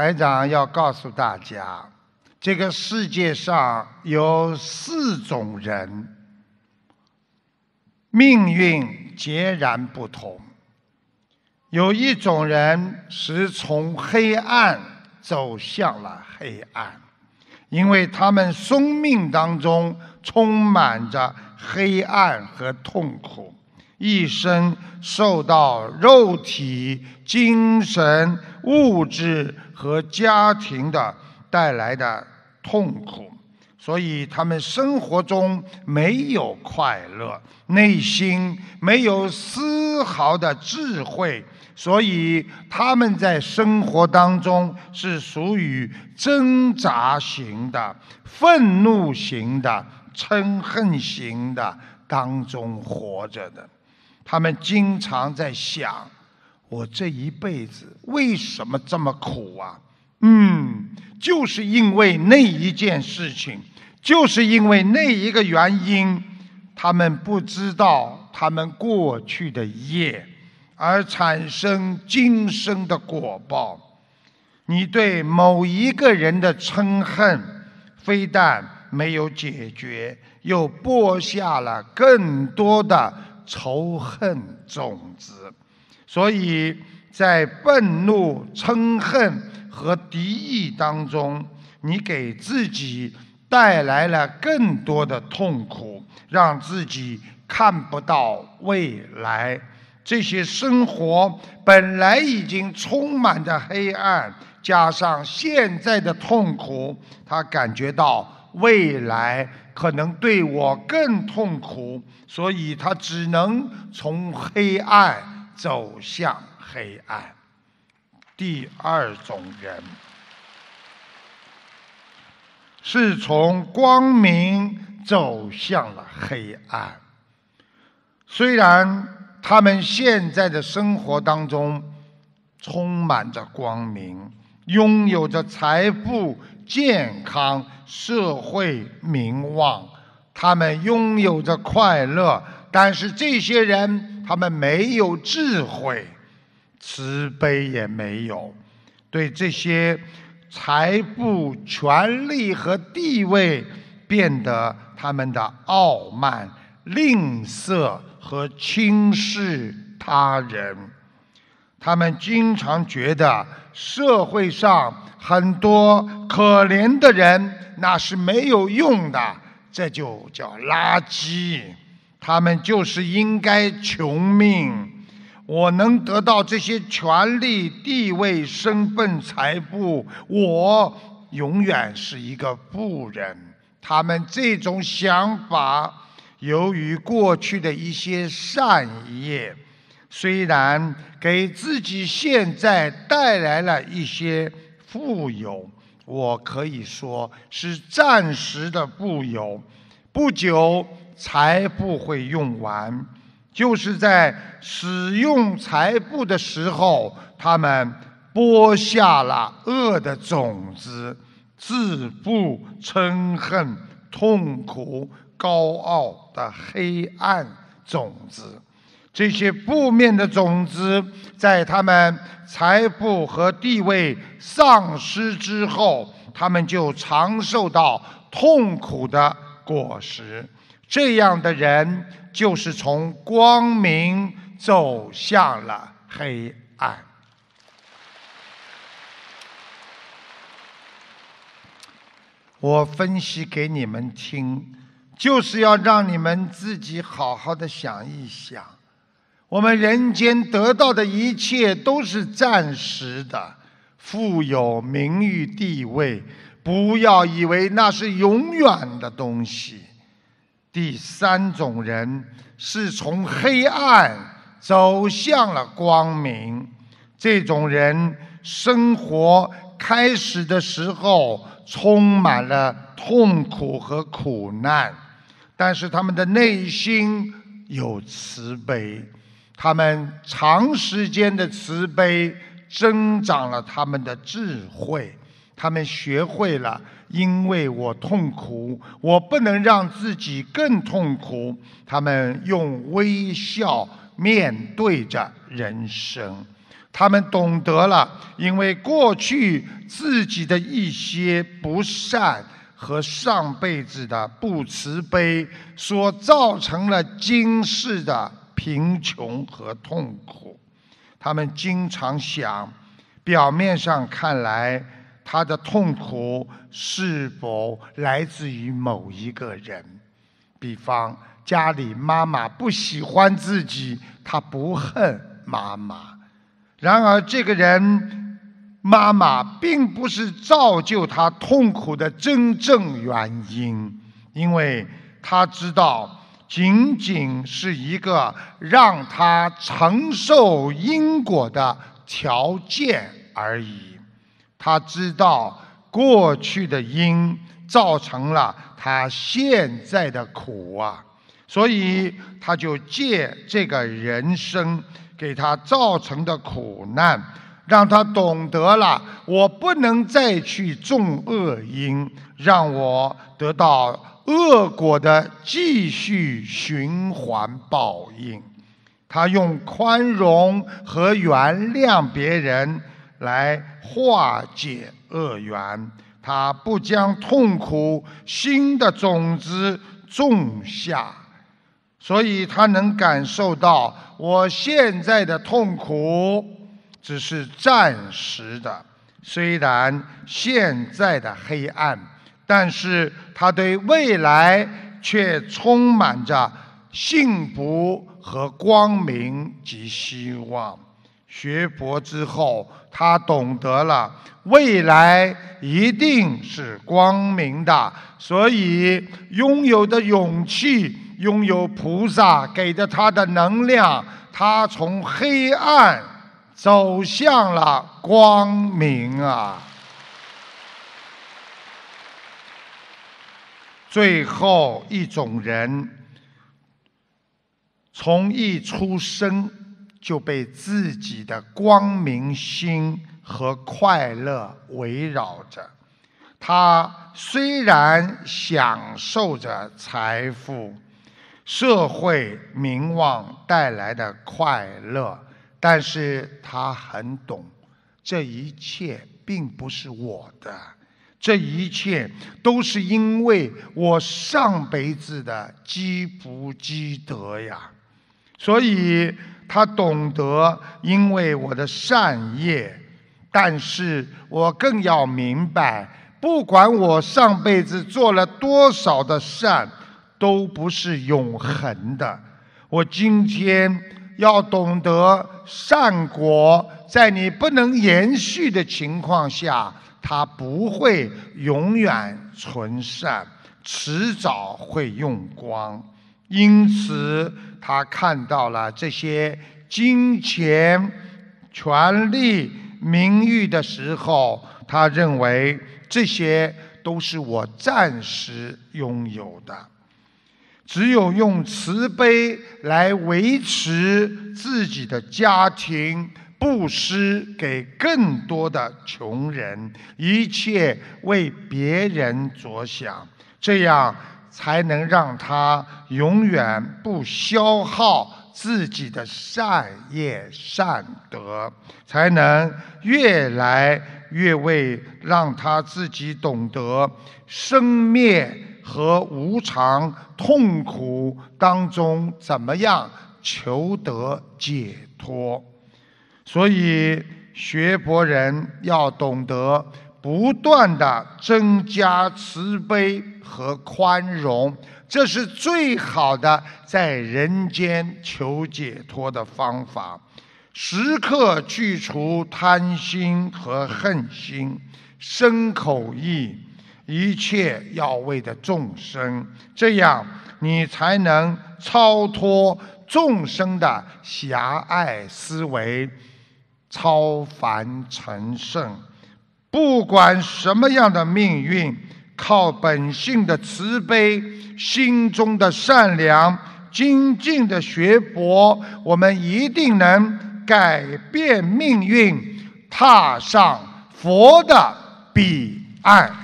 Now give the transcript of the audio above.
台长要告诉大家，这个世界上有四种人，命运截然不同。有一种人是从黑暗走向了黑暗，因为他们生命当中充满着黑暗和痛苦，一生受到肉体、精神、物质和家庭的带来的痛苦，所以他们生活中没有快乐，内心没有丝毫的智慧。所以他们在生活当中是属于挣扎型的、愤怒型的、嗔恨型的当中活着的。他们经常在想：我这一辈子为什么这么苦啊？嗯，就是因为那一件事情，就是因为那一个原因，他们不知道他们过去的业。而产生今生的果报。你对某一个人的嗔恨，非但没有解决，又播下了更多的仇恨种子。所以在愤怒、嗔恨和敌意当中，你给自己带来了更多的痛苦，让自己看不到未来。这些生活本来已经充满着黑暗，加上现在的痛苦，他感觉到未来可能对我更痛苦，所以他只能从黑暗走向黑暗。第二种人是从光明走向了黑暗，虽然。他们现在的生活当中充满着光明，拥有着财富、健康、社会名望，他们拥有着快乐。但是这些人，他们没有智慧，慈悲也没有，对这些财富、权力和地位变得他们的傲慢、吝啬。和轻视他人，他们经常觉得社会上很多可怜的人那是没有用的，这就叫垃圾。他们就是应该穷命。我能得到这些权利、地位、身份、财富，我永远是一个富人。他们这种想法。由于过去的一些善业，虽然给自己现在带来了一些富有，我可以说是暂时的富有，不久财富会用完。就是在使用财富的时候，他们播下了恶的种子，自负、嗔恨、痛苦。高傲的黑暗种子，这些负面的种子，在他们财富和地位丧失之后，他们就尝受到痛苦的果实。这样的人，就是从光明走向了黑暗。我分析给你们听。就是要让你们自己好好的想一想，我们人间得到的一切都是暂时的，富有、名誉、地位，不要以为那是永远的东西。第三种人是从黑暗走向了光明，这种人生活开始的时候充满了痛苦和苦难。但是他们的内心有慈悲，他们长时间的慈悲增长了他们的智慧，他们学会了，因为我痛苦，我不能让自己更痛苦。他们用微笑面对着人生，他们懂得了，因为过去自己的一些不善和上辈子的不慈悲，所造成了今世的贫穷和痛苦。他们经常想，表面上看来，他的痛苦是否来自于某一个人？比方家里妈妈不喜欢自己，他不恨妈妈。然而，这个人妈妈并不是造就他痛苦的真正原因，因为他知道。仅仅是一个让他承受因果的条件而已。他知道过去的因造成了他现在的苦啊，所以他就借这个人生给他造成的苦难，让他懂得了我不能再去种恶因，让我得到。恶果的继续循环报应，他用宽容和原谅别人来化解恶缘，他不将痛苦新的种子种下，所以他能感受到我现在的痛苦只是暂时的，虽然现在的黑暗。但是他对未来却充满着幸福和光明及希望。学佛之后，他懂得了未来一定是光明的，所以拥有的勇气，拥有菩萨给的他的能量，他从黑暗走向了光明啊！最后一种人，从一出生就被自己的光明心和快乐围绕着。他虽然享受着财富、社会名望带来的快乐，但是他很懂，这一切并不是我的。这一切都是因为我上辈子的积福积德呀，所以他懂得，因为我的善业。但是我更要明白，不管我上辈子做了多少的善，都不是永恒的。我今天要懂得，善果在你不能延续的情况下。他不会永远存善，迟早会用光。因此，他看到了这些金钱、权力、名誉的时候，他认为这些都是我暂时拥有的。只有用慈悲来维持自己的家庭。布施给更多的穷人，一切为别人着想，这样才能让他永远不消耗自己的善业善德，才能越来越为让他自己懂得生灭和无常痛苦当中怎么样求得解脱。所以，学佛人要懂得不断的增加慈悲和宽容，这是最好的在人间求解脱的方法。时刻去除贪心和恨心，身口意一切要为的众生，这样你才能超脱众生的狭隘思维。超凡成圣，不管什么样的命运，靠本性的慈悲、心中的善良、精进的学佛，我们一定能改变命运，踏上佛的彼岸。